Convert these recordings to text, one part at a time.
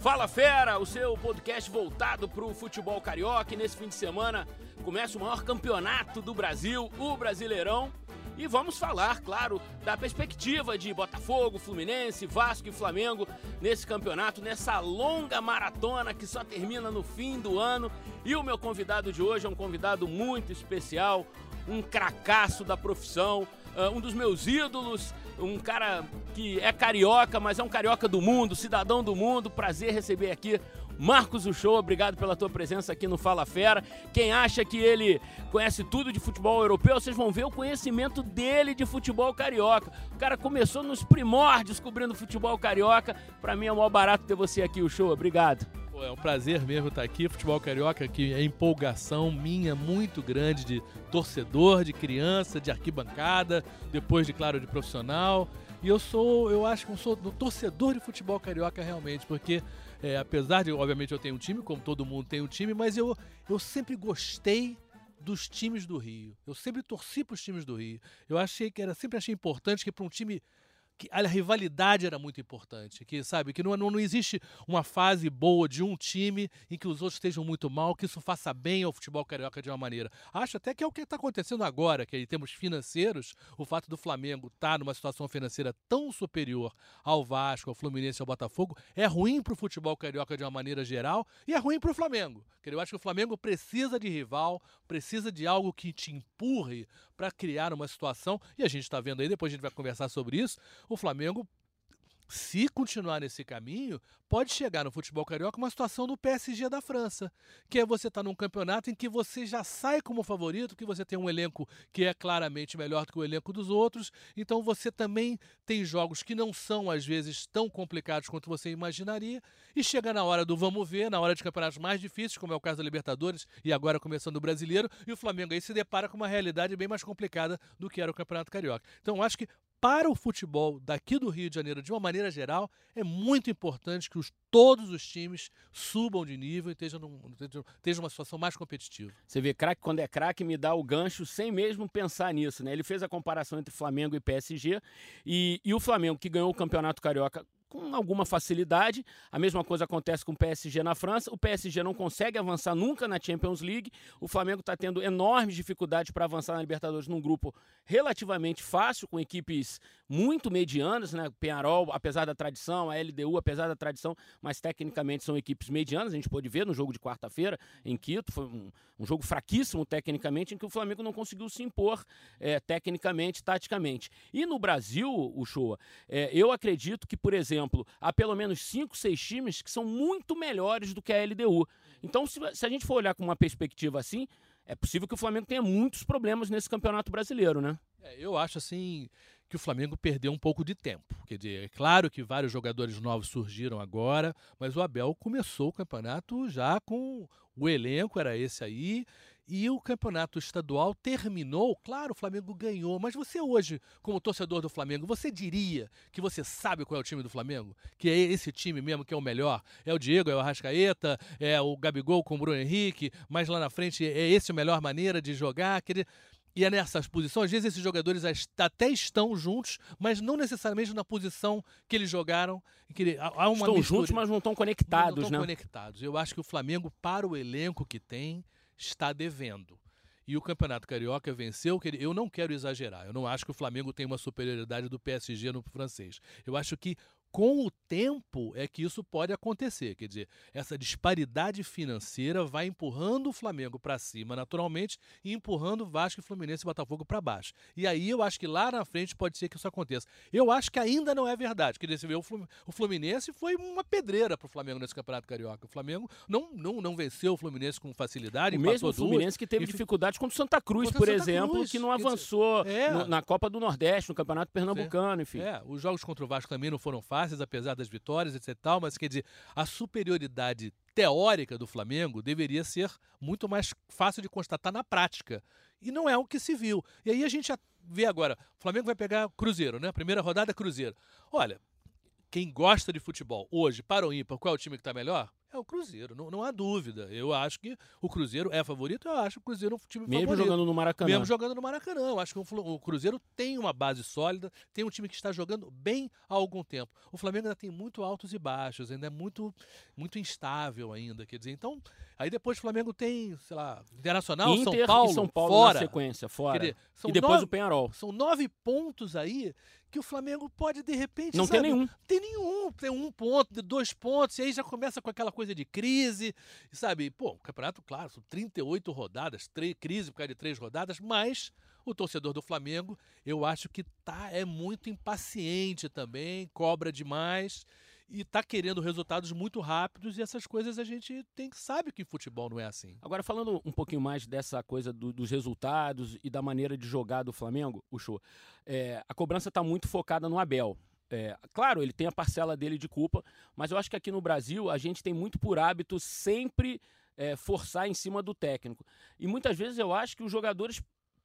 Fala Fera, o seu podcast voltado para o futebol carioca. E nesse fim de semana começa o maior campeonato do Brasil, o Brasileirão. E vamos falar, claro, da perspectiva de Botafogo, Fluminense, Vasco e Flamengo nesse campeonato, nessa longa maratona que só termina no fim do ano. E o meu convidado de hoje é um convidado muito especial, um cracaço da profissão, uh, um dos meus ídolos, um cara que é carioca, mas é um carioca do mundo, cidadão do mundo. Prazer receber aqui Marcos Uchoa, obrigado pela tua presença aqui no Fala Fera. Quem acha que ele conhece tudo de futebol europeu, vocês vão ver o conhecimento dele de futebol carioca. O cara começou nos primórdios cobrindo futebol carioca. Para mim é o maior barato ter você aqui, Uchoa. Obrigado. É um prazer mesmo estar aqui. Futebol Carioca, que é empolgação minha muito grande de torcedor, de criança, de arquibancada, depois de, claro, de profissional. E eu sou, eu acho que eu sou torcedor de futebol carioca realmente, porque é, apesar de, obviamente, eu tenho um time, como todo mundo tem um time, mas eu, eu sempre gostei dos times do Rio. Eu sempre torci para os times do Rio. Eu achei que era sempre achei importante que para um time que a rivalidade era muito importante, que sabe que não, não, existe uma fase boa de um time em que os outros estejam muito mal, que isso faça bem ao futebol carioca de uma maneira. Acho até que é o que está acontecendo agora, que em termos financeiros, o fato do Flamengo estar tá numa situação financeira tão superior ao Vasco, ao Fluminense, ao Botafogo, é ruim para o futebol carioca de uma maneira geral e é ruim para o Flamengo. Eu acho que o Flamengo precisa de rival, precisa de algo que te empurre para criar uma situação, e a gente está vendo aí, depois a gente vai conversar sobre isso, o Flamengo se continuar nesse caminho, pode chegar no futebol carioca uma situação do PSG da França, que é você estar tá num campeonato em que você já sai como favorito, que você tem um elenco que é claramente melhor do que o elenco dos outros, então você também tem jogos que não são às vezes tão complicados quanto você imaginaria, e chega na hora do vamos ver, na hora de campeonatos mais difíceis, como é o caso da Libertadores e agora começando o Brasileiro, e o Flamengo aí se depara com uma realidade bem mais complicada do que era o Campeonato Carioca. Então acho que para o futebol daqui do Rio de Janeiro, de uma maneira geral, é muito importante que os, todos os times subam de nível e estejam, num, estejam uma situação mais competitiva. Você vê, craque quando é craque me dá o gancho sem mesmo pensar nisso, né? Ele fez a comparação entre Flamengo e PSG e, e o Flamengo que ganhou o Campeonato Carioca com alguma facilidade. A mesma coisa acontece com o PSG na França. O PSG não consegue avançar nunca na Champions League. O Flamengo está tendo enormes dificuldades para avançar na Libertadores num grupo relativamente fácil, com equipes muito medianas, né? Penharol, apesar da tradição, a LDU, apesar da tradição, mas tecnicamente são equipes medianas. A gente pôde ver no jogo de quarta-feira em Quito. Foi um, um, jogo fraquíssimo tecnicamente, em que o Flamengo não conseguiu se impor é, tecnicamente, taticamente. E no Brasil, o Show, é, eu acredito que, por exemplo, exemplo, há pelo menos cinco, seis times que são muito melhores do que a LDU. Então, se, se a gente for olhar com uma perspectiva assim, é possível que o Flamengo tenha muitos problemas nesse campeonato brasileiro, né? É, eu acho assim que o Flamengo perdeu um pouco de tempo. Quer dizer, é claro que vários jogadores novos surgiram agora, mas o Abel começou o campeonato já com o elenco, era esse aí, e o campeonato estadual terminou. Claro, o Flamengo ganhou, mas você hoje, como torcedor do Flamengo, você diria que você sabe qual é o time do Flamengo? Que é esse time mesmo que é o melhor? É o Diego, é o Arrascaeta, é o Gabigol com o Bruno Henrique, mas lá na frente é esse a melhor maneira de jogar? Quer dizer, e é nessas posições, às vezes esses jogadores até estão juntos, mas não necessariamente na posição que eles jogaram. Que há uma estão mistura, juntos, mas não estão conectados, não estão né? conectados. Eu acho que o Flamengo, para o elenco que tem, está devendo. E o Campeonato Carioca venceu. Eu não quero exagerar. Eu não acho que o Flamengo tem uma superioridade do PSG no francês. Eu acho que com o tempo é que isso pode acontecer. Quer dizer, essa disparidade financeira vai empurrando o Flamengo para cima naturalmente e empurrando Vasco, Fluminense e Botafogo para baixo. E aí eu acho que lá na frente pode ser que isso aconteça. Eu acho que ainda não é verdade. Quer dizer, o Fluminense foi uma pedreira para o Flamengo nesse Campeonato Carioca. O Flamengo não, não, não venceu o Fluminense com facilidade. O mesmo Fluminense duas, que teve dificuldades contra o Santa Cruz, contra por Santa exemplo, Cruz. que não avançou é. no, na Copa do Nordeste, no Campeonato Pernambucano, enfim. É, os jogos contra o Vasco também não foram fáceis apesar das vitórias, etc. Tal, mas quer dizer, a superioridade teórica do Flamengo deveria ser muito mais fácil de constatar na prática. E não é o que se viu. E aí a gente vê agora, o Flamengo vai pegar Cruzeiro, né? Primeira rodada Cruzeiro. Olha, quem gosta de futebol hoje, para o ímpar, qual é o time que está melhor? É o Cruzeiro, não, não há dúvida. Eu acho que o Cruzeiro é favorito, eu acho o Cruzeiro um time Mesmo favorito. jogando no Maracanã. Mesmo jogando no Maracanã. Eu acho que o Cruzeiro tem uma base sólida, tem um time que está jogando bem há algum tempo. O Flamengo ainda tem muito altos e baixos, ainda é muito, muito instável ainda. Quer dizer, então, aí depois o Flamengo tem, sei lá, Internacional, Inter São Paulo, São Paulo fora. na sequência, fora. Dizer, e depois nove- o Penharol. São nove pontos aí que o Flamengo pode, de repente, Não sabe, tem nenhum. tem nenhum, tem um ponto, dois pontos, e aí já começa com aquela coisa de crise, sabe? Pô, o campeonato, claro, são 38 rodadas, crise por causa de três rodadas, mas o torcedor do Flamengo, eu acho que tá, é muito impaciente também, cobra demais e tá querendo resultados muito rápidos e essas coisas a gente tem sabe que futebol não é assim. Agora, falando um pouquinho mais dessa coisa do- dos resultados e da maneira de jogar do Flamengo, o show, é, a cobrança está muito focada no Abel. É, claro, ele tem a parcela dele de culpa, mas eu acho que aqui no Brasil a gente tem muito por hábito sempre é, forçar em cima do técnico. E muitas vezes eu acho que os jogadores,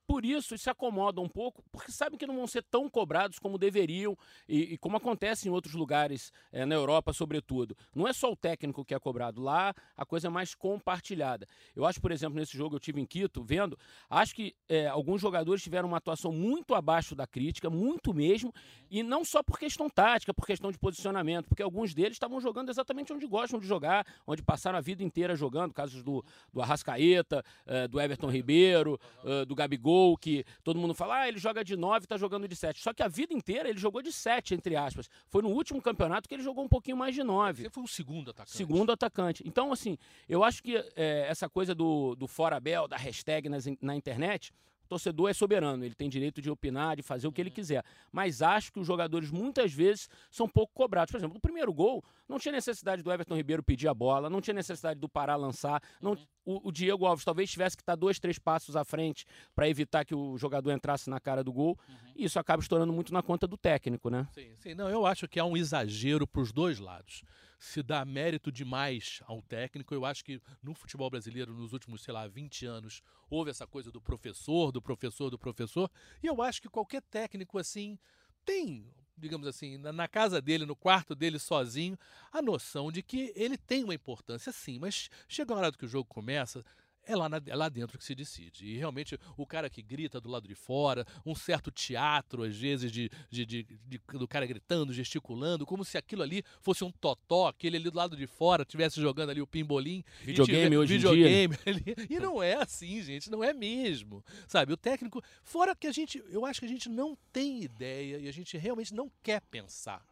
por isso, se acomodam um pouco, porque sabem que não vão ser tão cobrados como deveriam e, e como acontece em outros lugares, é, na Europa, sobretudo. Não é só o técnico que é cobrado, lá a coisa é mais compartilhada. Eu acho, por exemplo, nesse jogo eu tive em Quito, vendo, acho que é, alguns jogadores tiveram uma atuação muito abaixo da crítica, muito mesmo, e não só por questão tática, por questão de posicionamento, porque alguns deles estavam jogando exatamente onde gostam de jogar, onde passaram a vida inteira jogando, casos do, do Arrascaeta, eh, do Everton Ribeiro, do Gabigol, que todo mundo fala, ah, ele joga de 9 e tá jogando de 7. Só que a vida inteira ele jogou de 7, entre aspas. Foi no último campeonato que ele jogou um pouquinho mais de 9. Você foi um segundo atacante. Segundo atacante. Então, assim, eu acho que é, essa coisa do, do fora Bel, da hashtag nas, na internet, o torcedor é soberano, ele tem direito de opinar, de fazer o que ele quiser. Mas acho que os jogadores muitas vezes são pouco cobrados. Por exemplo, no primeiro gol, não tinha necessidade do Everton Ribeiro pedir a bola, não tinha necessidade do Pará lançar. Não, o, o Diego Alves talvez tivesse que estar dois, três passos à frente para evitar que o jogador entrasse na cara do gol. E isso acaba estourando muito na conta do técnico, né? Sim, sim. Não, eu acho que há um exagero para os dois lados. Se dá mérito demais ao técnico, eu acho que no futebol brasileiro, nos últimos, sei lá, 20 anos, houve essa coisa do professor, do professor, do professor. E eu acho que qualquer técnico assim tem, digamos assim, na, casa dele, no quarto dele sozinho, a noção de que ele tem uma importância sim, mas chega a hora que o jogo começa. É lá, na- é lá dentro que se decide. E realmente o cara que grita do lado de fora, um certo teatro, às vezes, de, de, de- de- do cara gritando, gesticulando, como se aquilo ali fosse um totó, aquele ali do lado de fora estivesse jogando ali o pimbolim. Videogame hoje em dia, videogame ali. E não é assim, gente, não é mesmo. Sabe, o técnico, fora que a gente, eu acho que a gente não tem ideia e a gente realmente não quer pensar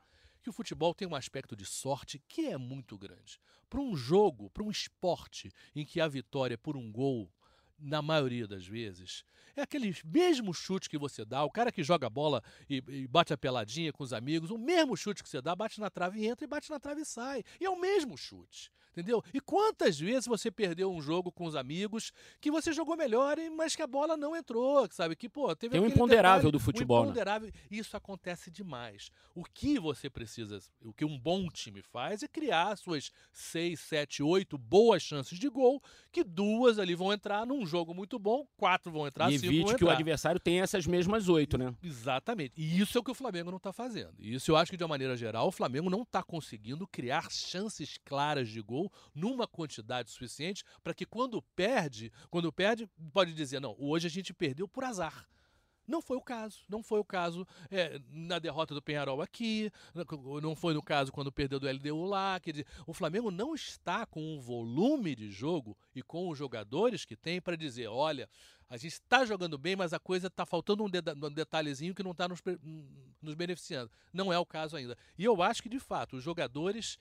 que o futebol tem um aspecto de sorte que é muito grande. Para um jogo, para um esporte em que a vitória é por um gol, na maioria das vezes, é aquele mesmo chute que você dá, o cara que joga a bola e, e bate a peladinha com os amigos, o mesmo chute que você dá, bate na trave e entra, e bate na trave e sai. E é o mesmo chute. Entendeu? E quantas vezes você perdeu um jogo com os amigos que você jogou melhor, e- mas que a bola não entrou, sabe? Que, pô, teve Tem um imponderável detalhe, do futebol, Um né? imponderável. Isso acontece demais. O que você precisa, o que um bom time faz é criar suas seis, sete, oito boas chances de gol, que duas ali vão entrar num jogo muito bom, quatro vão entrar, e cinco vão evite que o entrar. adversário tenha essas mesmas oito, né? Exatamente. E isso é o que o Flamengo não está fazendo. E isso eu acho que, de uma maneira geral, o Flamengo não está conseguindo criar chances claras de gol numa quantidade suficiente para que quando perde, quando perde, pode dizer, não, hoje a gente perdeu por azar. Não foi o caso, não foi o caso é, na derrota do Penharol aqui, não foi no caso quando perdeu do LDU lá. Quer dizer, o Flamengo não está com um volume de jogo e com os jogadores que tem para dizer: olha, a gente está jogando bem, mas a coisa está faltando um, detalhezinho que não está nos, nos beneficiando. Não é o caso ainda. E eu acho que, de fato, os jogadores.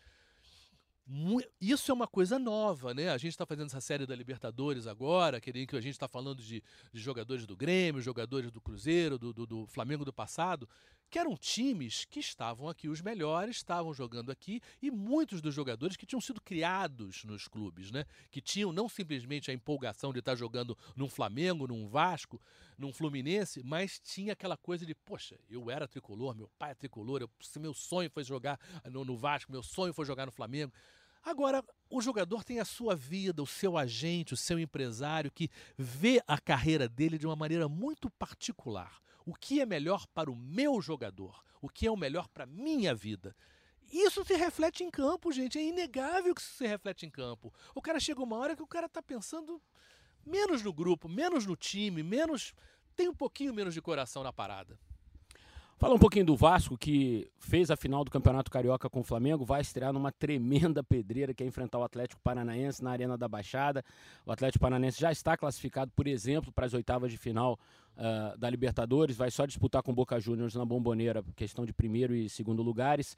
Isso é uma coisa nova, né? A gente está fazendo essa série da Libertadores agora, que em que a gente está falando de, de jogadores do Grêmio, jogadores do Cruzeiro, do, do- do Flamengo do passado, que eram times que estavam aqui, os melhores estavam jogando aqui, e muitos dos jogadores que tinham sido criados nos clubes, né? Que tinham não simplesmente a empolgação de estar jogando num Flamengo, num Vasco, num Fluminense, mas tinha aquela coisa de, poxa, eu era tricolor, meu pai é tricolor, eu, se meu sonho foi jogar no, no Vasco, meu sonho foi jogar no Flamengo. Agora, o jogador tem a sua vida, o seu agente, o seu empresário, que vê a carreira dele de uma maneira muito particular. O que é melhor para o meu jogador? O que é o melhor para a minha vida? Isso se reflete em campo, gente. É inegável que isso se reflete em campo. O cara chega uma hora que o cara tá pensando menos no grupo, menos no time, menos. tem um pouquinho menos de coração na parada. Fala um pouquinho do Vasco, que fez a final do Campeonato Carioca com o Flamengo, vai estrear numa tremenda pedreira que é enfrentar o Atlético Paranaense na Arena da Baixada. O Atlético Paranaense já está classificado, por exemplo, para as oitavas de final uh, da Libertadores, vai só disputar com o Boca Juniors na Bomboneira, questão de primeiro e segundo lugares.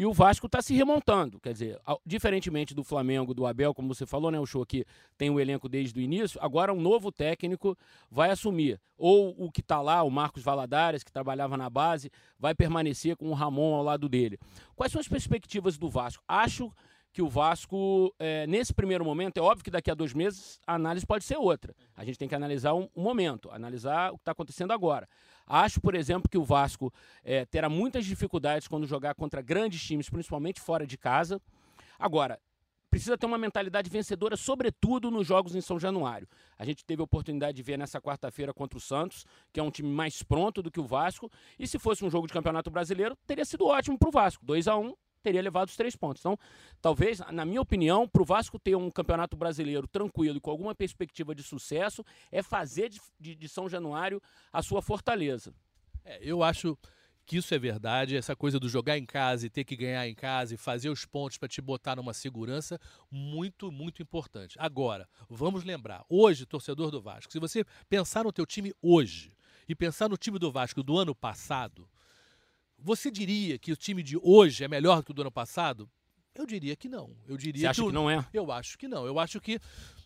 E o Vasco está se remontando, quer dizer, diferentemente do Flamengo, do Abel, como você falou, né, o show aqui tem o elenco desde o início, agora um novo técnico vai assumir. Ou o que está lá, o Marcos Valadares, que trabalhava na base, vai permanecer com o Ramon ao lado dele. Quais são as perspectivas do Vasco? Acho que o Vasco, é, nesse primeiro momento, é óbvio que daqui a dois meses a análise pode ser outra. A gente tem que analisar um, um momento, analisar o que está acontecendo agora. Acho, por exemplo, que o Vasco é, terá muitas dificuldades quando jogar contra grandes times, principalmente fora de casa. Agora, precisa ter uma mentalidade vencedora, sobretudo nos jogos em São Januário. A gente teve a oportunidade de ver nessa quarta-feira contra o Santos, que é um time mais pronto do que o Vasco. E se fosse um jogo de campeonato brasileiro, teria sido ótimo para o Vasco. 2 a 1 um, teria levado os três pontos. Então, talvez, na minha opinião, para o Vasco ter um campeonato brasileiro tranquilo e com alguma perspectiva de sucesso, é fazer de, de, de São Januário a sua fortaleza. É, eu acho que isso é verdade, essa coisa do jogar em casa e ter que ganhar em casa e fazer os pontos para te botar numa segurança, muito, muito importante. Agora, vamos lembrar, hoje, torcedor do Vasco, se você pensar no teu time hoje e pensar no time do Vasco do ano passado, você diria que o time de hoje é melhor do que o do ano passado? Eu diria que não. Eu diria Você acha que, que não é? Eu acho que não. Eu acho que,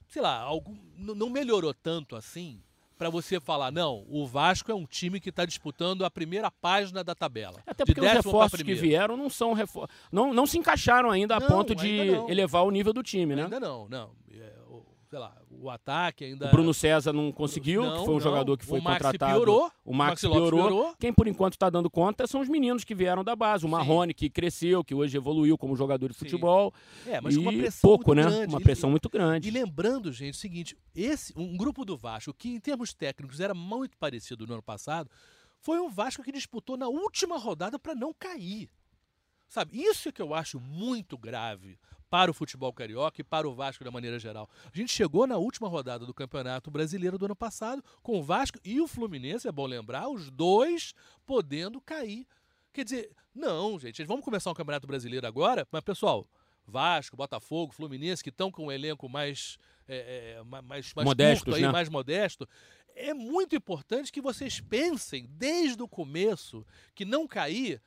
sei lá, algo não melhorou tanto assim para você falar, não, o Vasco é um time que está disputando a primeira página da tabela. Até porque os reforços que vieram não são refor... não, não se encaixaram ainda a não, ponto de elevar o nível do time, né? Ainda não, não. Sei lá, o ataque ainda. O Bruno César não conseguiu, não, que foi um não. jogador que foi o Max contratado. Piorou, o Max, Max piorou. piorou. Quem por enquanto está dando conta são os meninos que vieram da base. O Marrone, que cresceu, que hoje evoluiu como jogador de futebol. Sim. É, mas e com uma pressão pouco, muito né? Grande. Uma pressão e, muito grande. E lembrando, gente, o seguinte: esse, um grupo do Vasco, que em termos técnicos era muito parecido no ano passado, foi um Vasco que disputou na última rodada para não cair. Sabe, isso é que eu acho muito grave para o futebol carioca e para o Vasco da maneira geral. A gente chegou na última rodada do Campeonato Brasileiro do ano passado com o Vasco e o Fluminense, é bom lembrar, os dois podendo cair. Quer dizer, não, gente, vamos começar um Campeonato Brasileiro agora, mas pessoal, Vasco, Botafogo, Fluminense, que estão com um elenco mais, é, é, mais, mais modesto, aí, né? mais modesto, é muito importante que vocês pensem desde o começo que não cair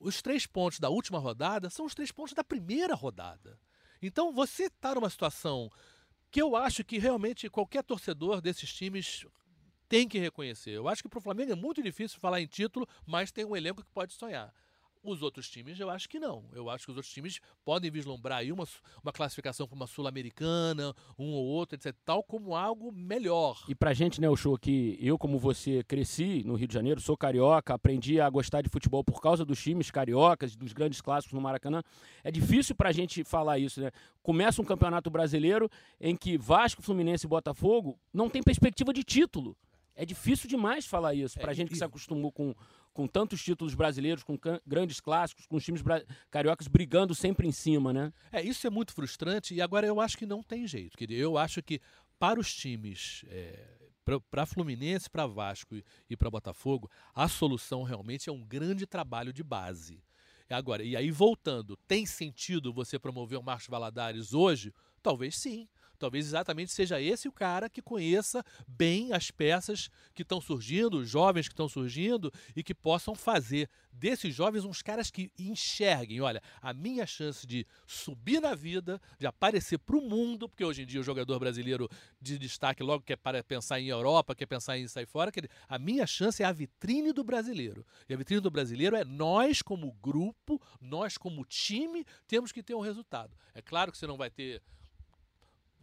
os três pontos da última rodada são os três pontos da primeira rodada. Então você está numa situação que eu acho que realmente qualquer torcedor desses times tem que reconhecer. Eu acho que para o Flamengo é muito difícil falar em título, mas tem um elenco que pode sonhar. Os outros times, eu acho que não. Eu acho que os outros times podem vislumbrar aí uma, uma classificação para uma Sul-Americana, um ou outro, etc. Tal como algo melhor. E pra gente, né, o show que eu, como você, cresci no Rio de Janeiro, sou carioca, aprendi a gostar de futebol por causa dos times cariocas, dos grandes clássicos no Maracanã. É difícil pra gente falar isso, né? Começa um campeonato brasileiro em que Vasco, Fluminense e Botafogo não tem perspectiva de título. É difícil demais falar isso. Pra é, gente que e... se acostumou com com tantos títulos brasileiros, com grandes clássicos, com os times cariocas brigando sempre em cima, né? É, isso é muito frustrante e agora eu acho que não tem jeito. Eu acho que para os times, é, para Fluminense, para Vasco e para Botafogo, a solução realmente é um grande trabalho de base. Agora, e aí voltando, tem sentido você promover o Marcos Valadares hoje? Talvez sim. Talvez exatamente seja esse o cara que conheça bem as peças que estão surgindo, os jovens que estão surgindo e que possam fazer desses jovens uns caras que enxerguem, olha, a minha chance de subir na vida, de aparecer para o mundo, porque hoje em dia o jogador brasileiro de destaque logo quer para pensar em Europa, quer pensar em sair fora, a minha chance é a vitrine do brasileiro. E a vitrine do brasileiro é nós como grupo, nós como time, temos que ter um resultado. É claro que você não vai ter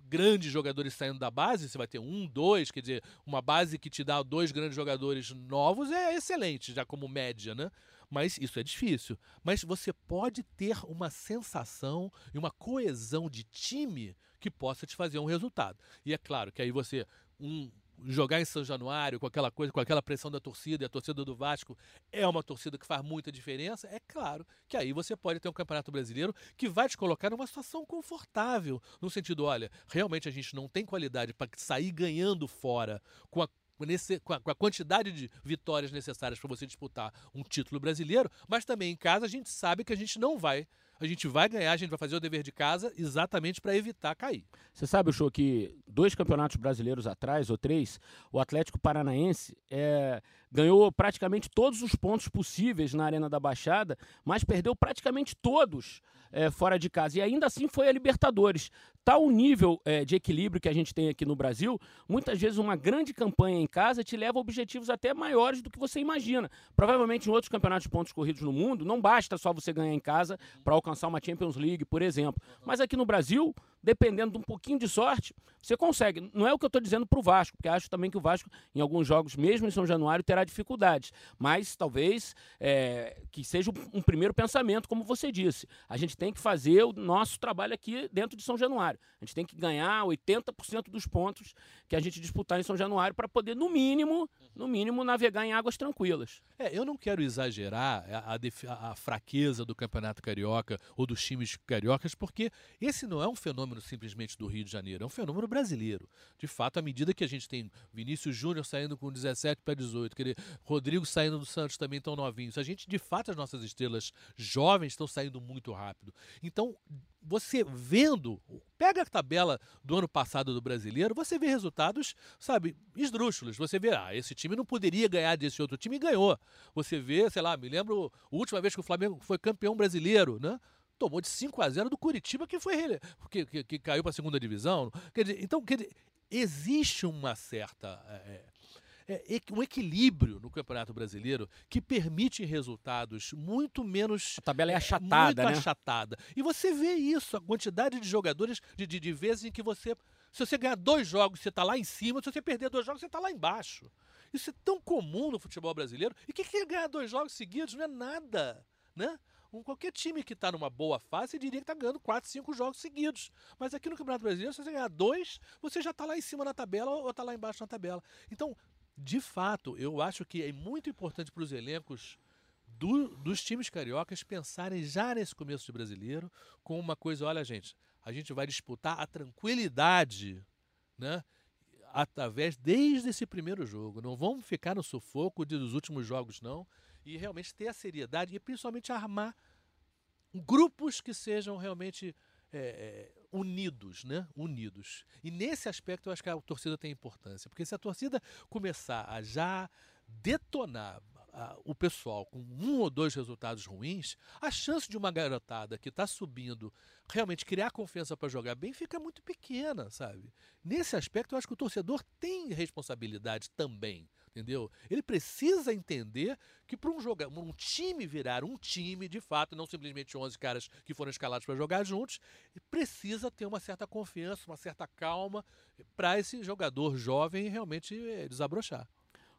grandes jogadores saindo da base, você vai ter um, dois, quer dizer, uma base que te dá dois grandes jogadores novos é excelente, já como média, né? Mas isso é difícil. Mas você pode ter uma sensação e uma coesão de time que possa te fazer um resultado. E é claro que aí você, um jogar em São Januário com aquela coisa, com aquela pressão da torcida, e a torcida do Vasco é uma torcida que faz muita diferença, é claro que aí você pode ter um Campeonato Brasileiro que vai te colocar numa situação confortável, no sentido, olha, realmente a gente não tem qualidade para sair ganhando fora com a Nesse, com, a, com, a, quantidade de vitórias necessárias para você disputar um título brasileiro, mas também em casa a gente sabe que a gente não vai a gente vai ganhar, a gente vai fazer o dever de casa exatamente para evitar cair. Você sabe, Show, que dois campeonatos brasileiros atrás, ou três, o Atlético Paranaense é, ganhou praticamente todos os pontos possíveis na Arena da Baixada, mas perdeu praticamente todos é, fora de casa. E ainda assim foi a Libertadores. Tal o nível é, de equilíbrio que a gente tem aqui no Brasil, muitas vezes uma grande campanha em casa te leva a objetivos até maiores do que você imagina. Provavelmente em outros campeonatos de pontos corridos no mundo, não basta só você ganhar em casa para alcançar uma Champions League, por exemplo. Mas aqui no Brasil, dependendo de um pouquinho de sorte, você consegue. Não é o que eu estou dizendo para o Vasco, porque acho também que o Vasco, em alguns jogos, mesmo em São Januário, terá dificuldades. Mas talvez é, que seja um primeiro pensamento, como você disse. A gente tem que fazer o nosso trabalho aqui dentro de São Januário. A gente tem que ganhar 80% dos pontos que a gente disputar em São Januário para poder, no mínimo, no mínimo, navegar em águas tranquilas. É, eu não quero exagerar a, a, a fraqueza do Campeonato Carioca ou dos times cariocas, porque esse não é um fenômeno simplesmente do Rio de Janeiro, é um fenômeno brasileiro. De fato, à medida que a gente tem Vinícius Júnior saindo com 17 para 18, querer, Rodrigo saindo do Santos também tão novinhos, a gente, de fato, as nossas estrelas jovens estão saindo muito rápido. Então, você vendo, pega a tabela do ano passado do brasileiro, você vê resultados, sabe, esdrúxulos. Você vê, ah, esse time não poderia ganhar desse outro time e ganhou. Você vê, sei lá, me lembro a última vez que o Flamengo foi campeão brasileiro, né? Tomou de 5 a 0 do Curitiba, que foi que, que, que caiu para a segunda divisão. Quer dizer, então, quer dizer, existe uma certa. É, é, um equilíbrio no Campeonato Brasileiro que permite resultados muito menos. A tabela é achatada, muito né? achatada. E você vê isso, a quantidade de jogadores, de, de, de vezes em que você. Se você ganhar dois jogos, você está lá em cima, se você perder dois jogos, você está lá embaixo. Isso é tão comum no futebol brasileiro. E o que, que é ganhar dois jogos seguidos? Não é nada, né? Um, qualquer time que está numa boa fase diria que está ganhando 4, 5 jogos seguidos. Mas aqui no Campeonato Brasileiro, se você ganhar dois, você já está lá em cima na tabela ou está lá embaixo na tabela. Então, de fato, eu acho que é muito importante para os elencos do, dos times cariocas pensarem já nesse começo de brasileiro com uma coisa: olha, gente, a gente vai disputar a tranquilidade, né? Através desde esse primeiro jogo. Não vamos ficar no sufoco dos últimos jogos, não. E realmente ter a seriedade e principalmente armar grupos que sejam realmente é, é, unidos, né? Unidos. E nesse aspecto eu acho que a torcida tem importância, porque se a torcida começar a já detonar o pessoal com um ou dois resultados ruins, a chance de uma garotada que está subindo realmente criar confiança para jogar bem fica muito pequena, sabe? Nesse aspecto eu acho que o torcedor tem responsabilidade também entendeu? Ele precisa entender que para um, um time virar um time, de fato, não simplesmente 11 caras que foram escalados para jogar juntos, precisa ter uma certa confiança, uma certa calma para esse jogador jovem realmente eh, desabrochar.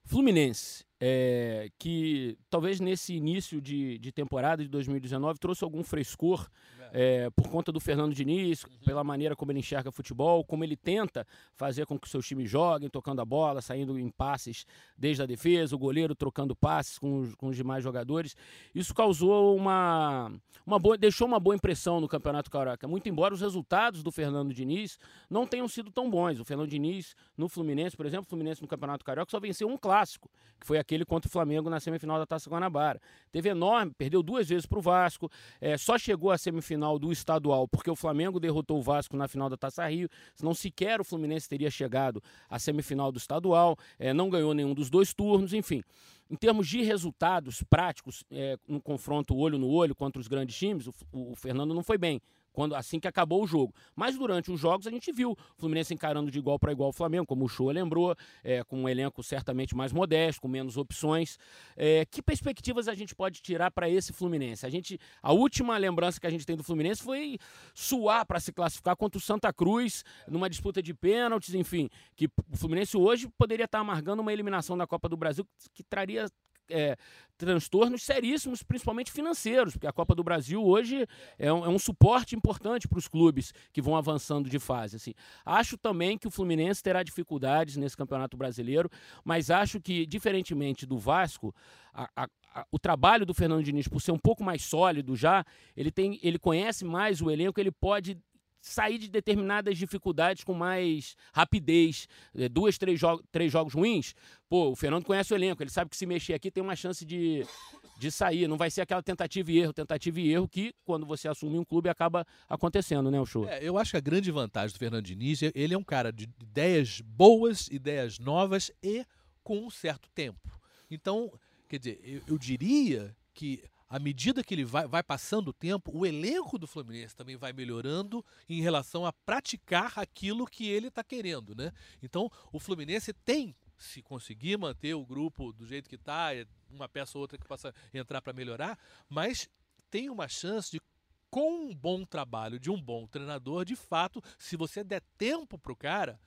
Fluminense, é, que talvez nesse início de, de temporada de 2019 trouxe algum frescor é, por conta do Fernando Diniz, uhum. pela maneira como ele enxerga futebol, como ele tenta fazer com que os seus times joguem, tocando a bola, saindo em passes desde a defesa, o goleiro trocando passes com os, com os demais jogadores. Isso causou uma, uma boa, deixou uma boa impressão no Campeonato Carioca, muito embora os resultados do Fernando Diniz não tenham sido tão bons. O Fernando Diniz no Fluminense, por exemplo, o Fluminense no Campeonato Carioca só venceu um clássico, que foi aquele contra o Flamengo na semifinal da Taça Guanabara. Teve enorme, perdeu duas vezes para o Vasco, é, só chegou à semifinal final do estadual, porque o Flamengo derrotou o Vasco na final da Taça Rio, senão sequer o Fluminense teria chegado à semifinal do estadual, é, não ganhou nenhum dos dois turnos, enfim. Em termos de resultados práticos, é, no confronto olho no olho contra os grandes times, o, o Fernando não foi bem quando assim que acabou o jogo. Mas durante os jogos a gente viu o Fluminense encarando de igual para igual o Flamengo, como o Show lembrou, é, com um elenco certamente mais modesto, com menos opções. É, que perspectivas a gente pode tirar para esse Fluminense? A gente, a última lembrança que a gente tem do Fluminense foi suar para se classificar contra o Santa Cruz numa disputa de pênaltis, enfim, que o Fluminense hoje poderia estar amargando uma eliminação da Copa do Brasil que traria é, transtornos seríssimos, principalmente financeiros, porque a Copa do Brasil hoje é um, é um suporte importante para os clubes que vão avançando de fase. Assim. Acho também que o Fluminense terá dificuldades nesse Campeonato Brasileiro, mas acho que, diferentemente do Vasco, a, a, o trabalho do Fernando Diniz, por ser um pouco mais sólido já, ele, tem, ele conhece mais o elenco, ele pode sair de determinadas dificuldades com mais rapidez. É, duas, três, jo três jogos ruins, pô, o Fernando conhece o elenco, ele sabe que se mexer aqui tem uma chance de, de sair. Não vai ser aquela tentativa e erro, tentativa e erro que, quando você assume um clube, acaba acontecendo, né, o show? É, eu acho que a grande vantagem do Fernando Diniz, ele é um cara de ideias boas, ideias novas e com um certo tempo. Então, quer dizer, eu, eu diria que à medida que ele vai, vai passando o tempo, o elenco do Fluminense também vai melhorando em relação a praticar aquilo que ele está querendo, né? Então, o Fluminense tem, se conseguir manter o grupo do jeito que está, é uma peça ou outra que possa entrar para melhorar, mas tem uma chance de com um bom trabalho de um bom treinador, de fato, se você der tempo para o cara,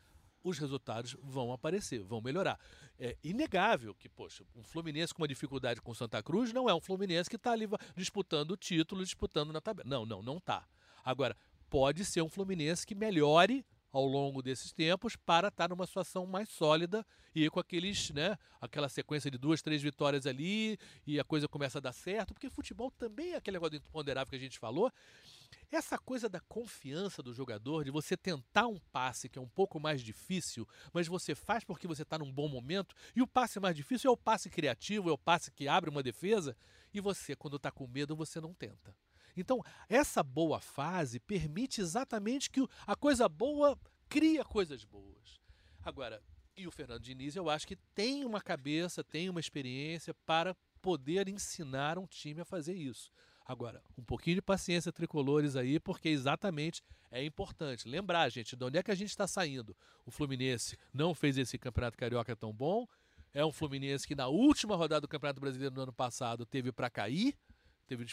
os resultados vão aparecer, vão melhorar. É inegável que, poxa, um Fluminense com uma dificuldade com Santa Cruz não é um Fluminense que está ali disputando o título, disputando na tabela. Não, não, não está. Agora, pode ser um Fluminense que melhore ao longo desses tempos para estar tá numa situação mais sólida e com aqueles, né, aquela sequência de duas, três vitórias ali e a coisa começa a dar certo, porque futebol também é aquele negócio imponderável que a gente falou. Essa coisa da confiança do jogador, de você tentar um passe que é um pouco mais difícil, mas você faz porque você está num bom momento, e o passe mais difícil é o passe criativo, é o passe que abre uma defesa, e você, quando está com medo, você não tenta. Então, essa boa fase permite exatamente que a coisa boa cria coisas boas. Agora, e o Fernando Diniz, eu acho que tem uma cabeça, tem uma experiência para poder ensinar um time a fazer isso. Agora, um pouquinho de paciência tricolores aí, porque exatamente é importante. Lembrar, gente, de onde é que a gente está saindo? O Fluminense não fez esse campeonato carioca tão bom. É um Fluminense que na última rodada do Campeonato Brasileiro no ano passado teve para cair, teve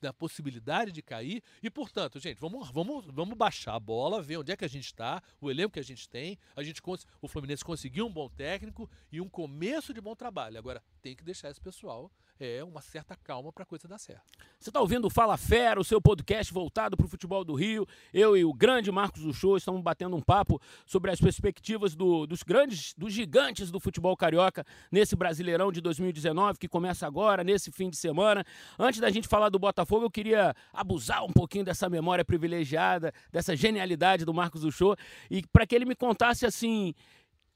da possibilidade de cair. E, portanto, gente, vamos, vamos, vamos baixar a bola, ver onde é que a gente está, o elenco que a gente tem. A gente, o Fluminense conseguiu um bom técnico e um começo de bom trabalho. Agora, tem que deixar esse pessoal é, uma certa calma para a coisa dar certo. Você está ouvindo o Fala Fera, o seu podcast voltado para o futebol do Rio. Eu e o grande Marcos do Show estamos batendo um papo sobre as perspectivas do, dos grandes, dos gigantes do futebol carioca nesse Brasileirão de 2019 que começa agora, nesse fim de semana. Antes da gente falar do Botafogo, eu queria abusar um pouquinho dessa memória privilegiada, dessa genialidade do Marcos do Show e para que ele me contasse assim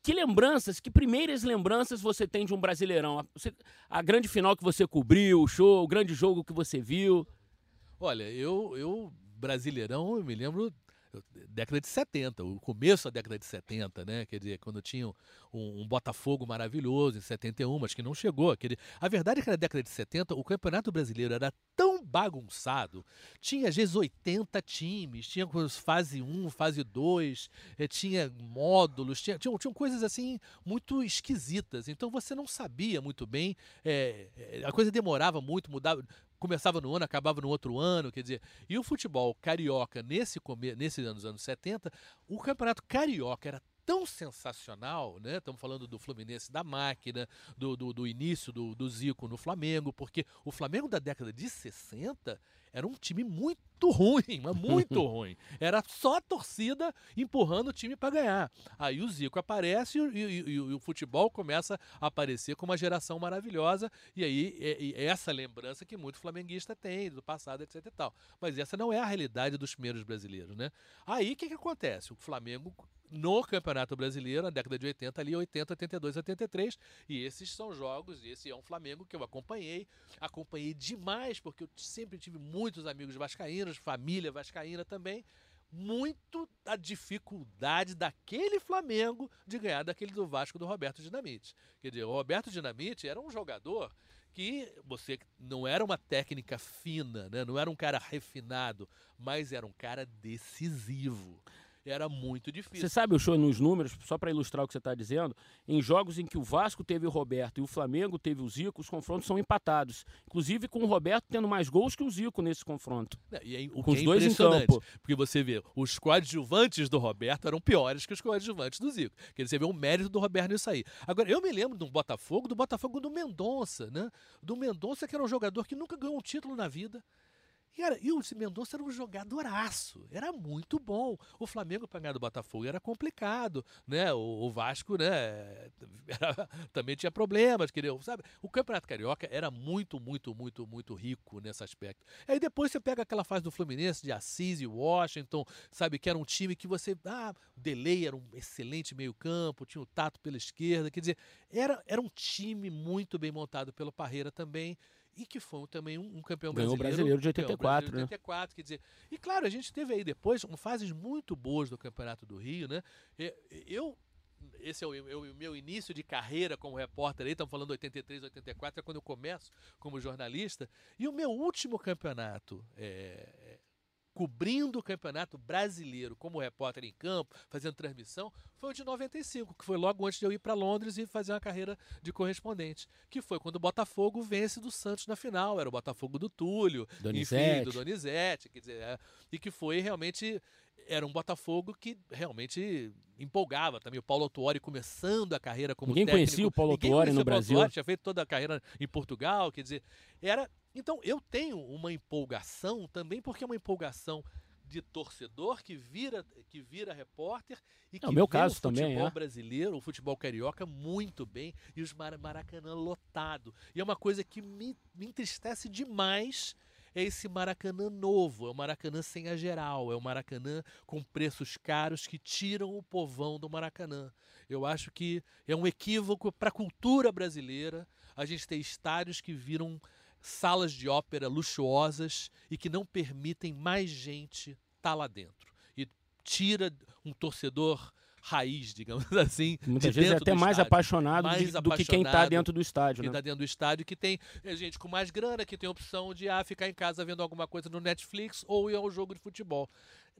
que lembranças, que primeiras lembranças você tem de um Brasileirão? A, você, a grande final que você cobriu, o show, o grande jogo que você viu? Olha, eu, eu Brasileirão, eu me lembro década de 70, o começo da década de 70, né? Quer dizer, quando tinha um, um, Botafogo maravilhoso em 71, mas que não chegou. Dizer, a verdade é que na década de 70 o Campeonato Brasileiro era tão bagunçado, tinha às vezes 80 times, tinha fase 1, fase 2, eh, tinha módulos, tinha, tinham, coisas assim muito esquisitas. Então você não sabia muito bem, é, a coisa demorava muito, mudava, começava no ano, acabava no outro ano, quer dizer, e o futebol carioca nesse nesse anos anos 70, o campeonato carioca era tão sensacional, né? Estamos falando do Fluminense da máquina, do, do, do início do, do Zico no Flamengo, porque o Flamengo da década de 60 era um time muito ruim, mas muito ruim. Era só a torcida empurrando o time para ganhar. Aí o Zico aparece e, e, e, o futebol começa a aparecer com uma geração maravilhosa. E aí é, é essa lembrança que muito flamenguista tem do passado, etc e tal. Mas essa não é a realidade dos primeiros brasileiros, né? Aí o que, que acontece? O Flamengo no Campeonato Brasileiro, na década de 80, ali 80, 82, 83. E esses são jogos, esse é um Flamengo que eu acompanhei. Acompanhei demais, porque eu sempre tive muitos amigos vascaínos, família vascaína também. Muito a dificuldade daquele Flamengo de ganhar daquele do Vasco do Roberto Dinamite. Quer dizer, o Roberto Dinamite era um jogador que você não era uma técnica fina, né? não era um cara refinado, mas era um cara decisivo. Era muito difícil. Você sabe o show nos números, só para ilustrar o que você está dizendo, em jogos em que o Vasco teve o Roberto e o Flamengo teve o Zico, os confrontos são empatados. Inclusive com o Roberto tendo mais gols que o Zico nesse confronto. E aí, o com os é dois em campo. Porque você vê, os coadjuvantes do Roberto eram piores que os coadjuvantes do Zico. Quer dizer, você vê o mérito do Roberto nisso aí. Agora, eu me lembro do Botafogo, do Botafogo do Mendonça, né? Do Mendonça, que era um jogador que nunca ganhou um título na vida. E, e o Mendonça era um jogadoraço, era muito bom. O Flamengo para ganhar do Botafogo era complicado, né? O, o Vasco, né? Era, também tinha problemas, queria, sabe? O Campeonato Carioca era muito, muito, muito, muito rico nesse aspecto. Aí depois você pega aquela fase do Fluminense, de Assis e Washington, sabe? Que era um time que você. Ah, o Delay era um excelente meio-campo, tinha o Tato pela esquerda, quer dizer, era, era um time muito bem montado pelo Parreira também e que foi também um, um campeão Ganhou brasileiro. brasileiro de 84, brasileiro de 84, né? quer dizer. E claro, a gente teve aí depois fases muito boas do Campeonato do Rio, né? Eu esse é o, o, meu início de carreira como repórter aí, estamos falando 83, 84, é quando eu começo como jornalista. E o meu último campeonato é, cobrindo o Campeonato Brasileiro como repórter em campo, fazendo transmissão, foi o de 95, que foi logo antes de eu ir para Londres e fazer uma carreira de correspondente, que foi quando o Botafogo vence do Santos na final, era o Botafogo do Túlio, Donizete. enfim, do Donizete, quer dizer, é, e que foi realmente era um Botafogo que realmente empolgava também. O Paulo Autuori começando a carreira como Ninguém técnico. conhecia o Paulo Autuori no Brasil. Autuori, tinha feito toda a carreira em Portugal, quer dizer, era então eu tenho uma empolgação também porque é uma empolgação de torcedor que vira que vira repórter e que é o meu vê caso o também futebol é. brasileiro, o futebol carioca muito bem e os Maracanã lotado. E é uma coisa que me, me entristece demais é esse Maracanã novo, é o Maracanã sem a geral, é o Maracanã com preços caros que tiram o povão do Maracanã. Eu acho que é um equívoco para a cultura brasileira a gente ter estádios que viram salas de ópera luxuosas e que não permitem mais gente estar tá lá dentro. E tira um torcedor raiz, digamos assim. Muitas vezes é até mais apaixonado mais de, do que quem está dentro do estádio. Quem está né? dentro do estádio, que tem é, gente com mais grana, que tem a opção de ah, ficar em casa vendo alguma coisa no Netflix ou ir ao jogo de futebol.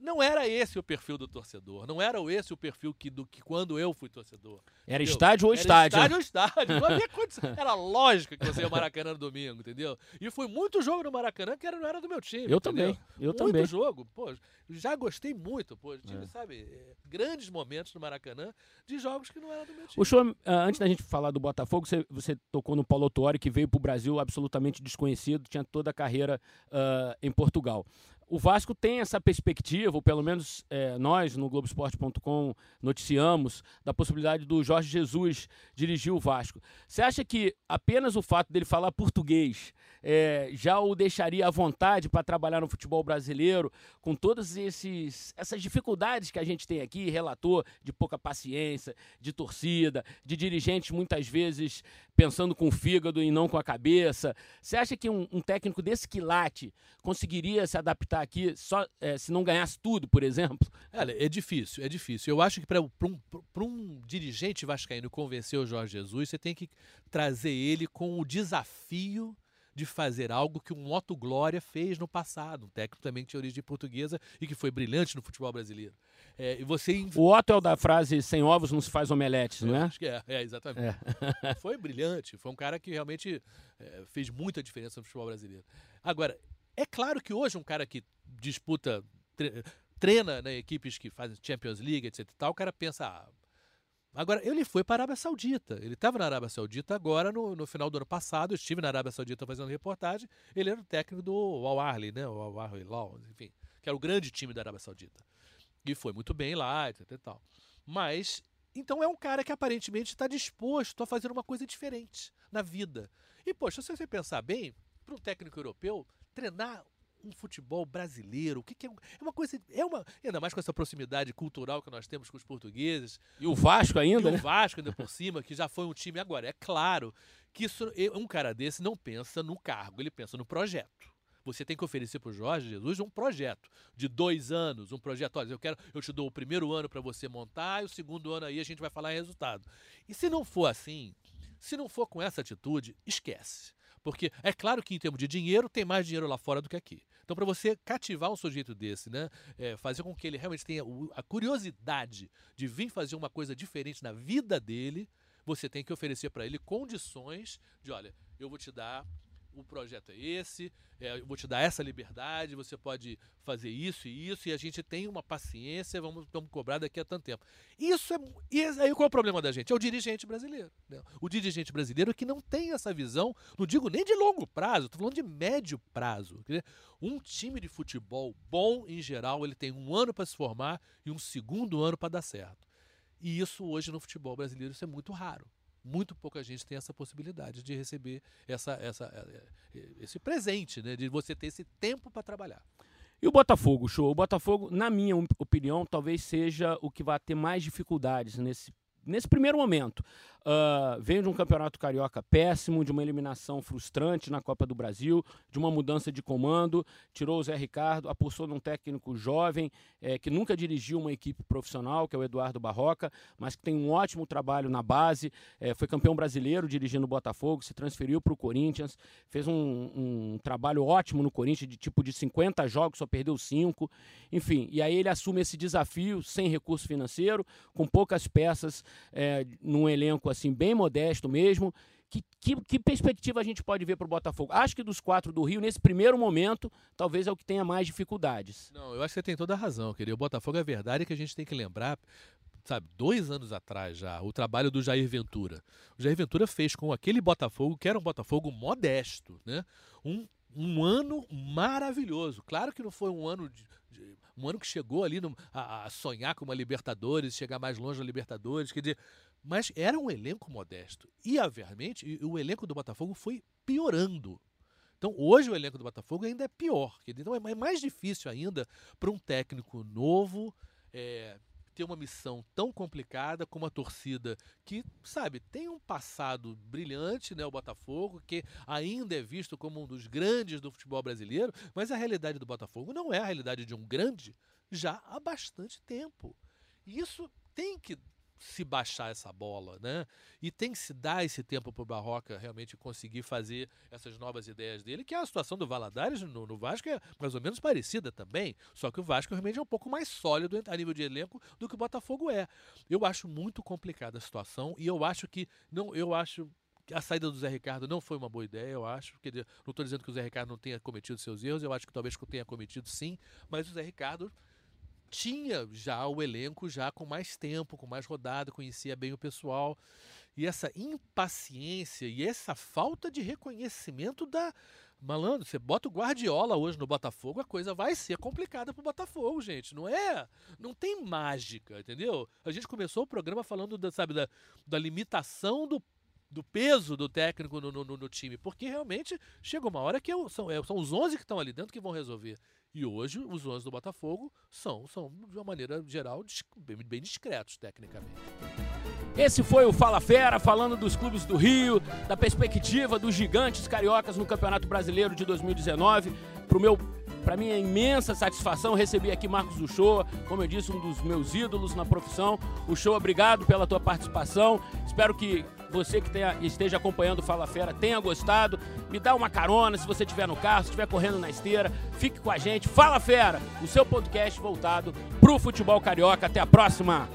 Não era esse o perfil do torcedor. Não era esse o perfil que, do que quando eu fui torcedor. Era entendeu? estádio ou era estádio? Estádio ou estádio. Não havia condição. Era lógico que você ia ao Maracanã no domingo, entendeu? E foi muito jogo no Maracanã que era, não era do meu time. Eu entendeu? também. Eu muito também. jogo. Pô, já gostei muito. Pô, tive, é. sabe, grandes momentos no Maracanã de jogos que não eram do meu time. O show, ah, antes da gente falar do Botafogo, você, você tocou no Paulo Autuori, que veio para o Brasil absolutamente desconhecido, tinha toda a carreira uh, em Portugal o Vasco tem essa perspectiva, ou pelo menos é, nós no Globoesporte.com noticiamos da possibilidade do Jorge Jesus dirigir o Vasco. Você acha que apenas o fato dele falar português é, já o deixaria à vontade para trabalhar no futebol brasileiro, com todas esses, essas dificuldades que a gente tem aqui, relator de pouca paciência, de torcida, de dirigentes muitas vezes pensando com o fígado e não com a cabeça? Você acha que um, um técnico desse quilate conseguiria se adaptar aqui só é, se não ganhasse tudo, por exemplo? Olha, é difícil, é difícil. Eu acho que para um, um dirigente vascaíno convencer o Jorge Jesus, você tem que trazer ele com o desafio de fazer algo que um Otto Glória fez no passado, um técnico também que tinha origem portuguesa e que foi brilhante no futebol brasileiro. É, e você... O Otto é o da frase sem ovos não se faz omeletes, não é? Acho que é, é exatamente. É. foi brilhante, foi um cara que realmente é, fez muita diferença no futebol brasileiro. Agora, é claro que hoje um cara que disputa, treina né, equipes que fazem Champions League, etc e tal, o cara pensa, ah, Agora, ele foi para a Arábia Saudita. Ele estava na Arábia Saudita agora, no, no, final do ano passado. Eu estive na Arábia Saudita fazendo reportagem. Ele era o técnico do Al Ahly, né? O Al Ahly Law, enfim, que era o grande time da Arábia Saudita. E foi muito bem lá, etc e tal. Mas, então é um cara que aparentemente está disposto a fazer uma coisa diferente na vida. E, poxa, se você pensar bem, para um técnico europeu, treinar um futebol brasileiro, o que, que é, é, uma coisa, é uma, ainda mais com essa proximidade cultural que nós temos com os portugueses. E o Vasco ainda, e né? o Vasco ainda por cima, que já foi um time agora. É claro que isso, um cara desse não pensa no cargo, ele pensa no projeto. Você tem que oferecer para o Jorge Jesus um projeto de dois anos, um projeto. Olha, eu quero, eu te dou o primeiro ano para você montar e o segundo ano aí a gente vai falar resultado. E se não for assim, se não for com essa atitude, esquece Porque é claro que em termos de dinheiro, tem mais dinheiro lá fora do que aqui. Então, para você cativar um sujeito desse, né, é, fazer com que ele realmente tenha a curiosidade de vir fazer uma coisa diferente na vida dele, você tem que oferecer para ele condições de, olha, eu vou te dar o projeto é esse, é, eu vou te dar essa liberdade, você pode fazer isso e isso, e a gente tem uma paciência, vamos, vamos cobrar daqui a tanto tempo. Isso é. E aí qual é o problema da gente? É o dirigente brasileiro. Né? O dirigente brasileiro que não tem essa visão, não digo nem de longo prazo, estou falando de médio prazo. Um time de futebol bom, em geral, ele tem um ano para se formar e um segundo ano para dar certo. E isso hoje no futebol brasileiro isso é muito raro muito pouca gente tem essa possibilidade de receber essa, essa, eh, eh, esse presente, né? de você ter esse tempo para trabalhar. E o Botafogo, show? O Botafogo, na minha opinião, talvez seja o que vai ter mais dificuldades nesse, nesse primeiro momento. Uh, veio de um campeonato carioca péssimo, de uma eliminação frustrante na Copa do Brasil, de uma mudança de comando, tirou o Zé Ricardo, apostou num técnico jovem é, que nunca dirigiu uma equipe profissional, que é o Eduardo Barroca, mas que tem um ótimo trabalho na base, é, foi campeão brasileiro dirigindo o Botafogo, se transferiu para o Corinthians, fez um, um, trabalho ótimo no Corinthians, de tipo de 50 jogos, só perdeu 5, enfim, e aí ele assume esse desafio sem recurso financeiro, com poucas peças é, num elenco assim bem modesto mesmo. Que, que, que perspectiva a gente pode ver para o Botafogo? Acho que dos quatro do Rio, nesse primeiro momento, talvez é o que tenha mais dificuldades. Não, eu acho que você tem toda a razão, querido. O Botafogo é verdade que a gente tem que lembrar sabe, dois anos atrás já, o trabalho do Jair Ventura. O Jair Ventura fez com aquele Botafogo, que era um Botafogo modesto, né? Um, um ano maravilhoso. Claro que não foi um ano de, um ano que chegou ali no, a, a, sonhar com uma Libertadores, chegar mais longe na Libertadores, quer dizer, mas era um elenco modesto. E, obviamente, o elenco do Botafogo foi piorando. Então, hoje o elenco do Botafogo ainda é pior. Então, é mais difícil ainda para um técnico novo é, ter uma missão tão complicada com uma torcida que, sabe, tem um passado brilhante, né, o Botafogo, que ainda é visto como um dos grandes do futebol brasileiro, mas a realidade do Botafogo não é a realidade de um grande já há bastante tempo. E isso tem que se baixar essa bola, né? E tem que se dar esse tempo para o Barroca realmente conseguir fazer essas novas ideias dele, que é a situação do Valadares no, no, Vasco é mais ou menos parecida também, só que o Vasco realmente é um pouco mais sólido a nível de elenco do que o Botafogo é. Eu acho muito complicada a situação e eu acho que não, eu acho a saída do Zé Ricardo não foi uma boa ideia, eu acho. Quer não estou dizendo que o Zé Ricardo não tenha cometido seus erros, eu acho que talvez tenha cometido sim, mas o Zé Ricardo tinha já o elenco já com mais tempo, com mais rodada, conhecia bem o pessoal. E essa impaciência e essa falta de reconhecimento da. Malandro, você bota o Guardiola hoje no Botafogo, a coisa vai ser complicada pro Botafogo, gente. Não é. Não tem mágica, entendeu? A gente começou o programa falando da, sabe, da, da limitação do do peso do técnico no, no, no, time, porque realmente chega uma hora que eu, são, é, são os 11 que estão ali dentro que vão resolver. E hoje os 11 do Botafogo são, são de uma maneira geral, bem, discretos tecnicamente. Esse foi o Fala Fera, falando dos clubes do Rio, da perspectiva dos gigantes cariocas no Campeonato Brasileiro de 2019. Pro meu para minha imensa satisfação, recebi aqui Marcos Uchoa, como eu disse, um dos meus ídolos na profissão. Uchoa, obrigado pela tua participação. Espero que você que tenha, esteja acompanhando o Fala Fera tenha gostado. Me dá uma carona se você estiver no carro, se estiver correndo na esteira. Fique com a gente. Fala Fera, o seu podcast voltado para o futebol carioca. Até a próxima!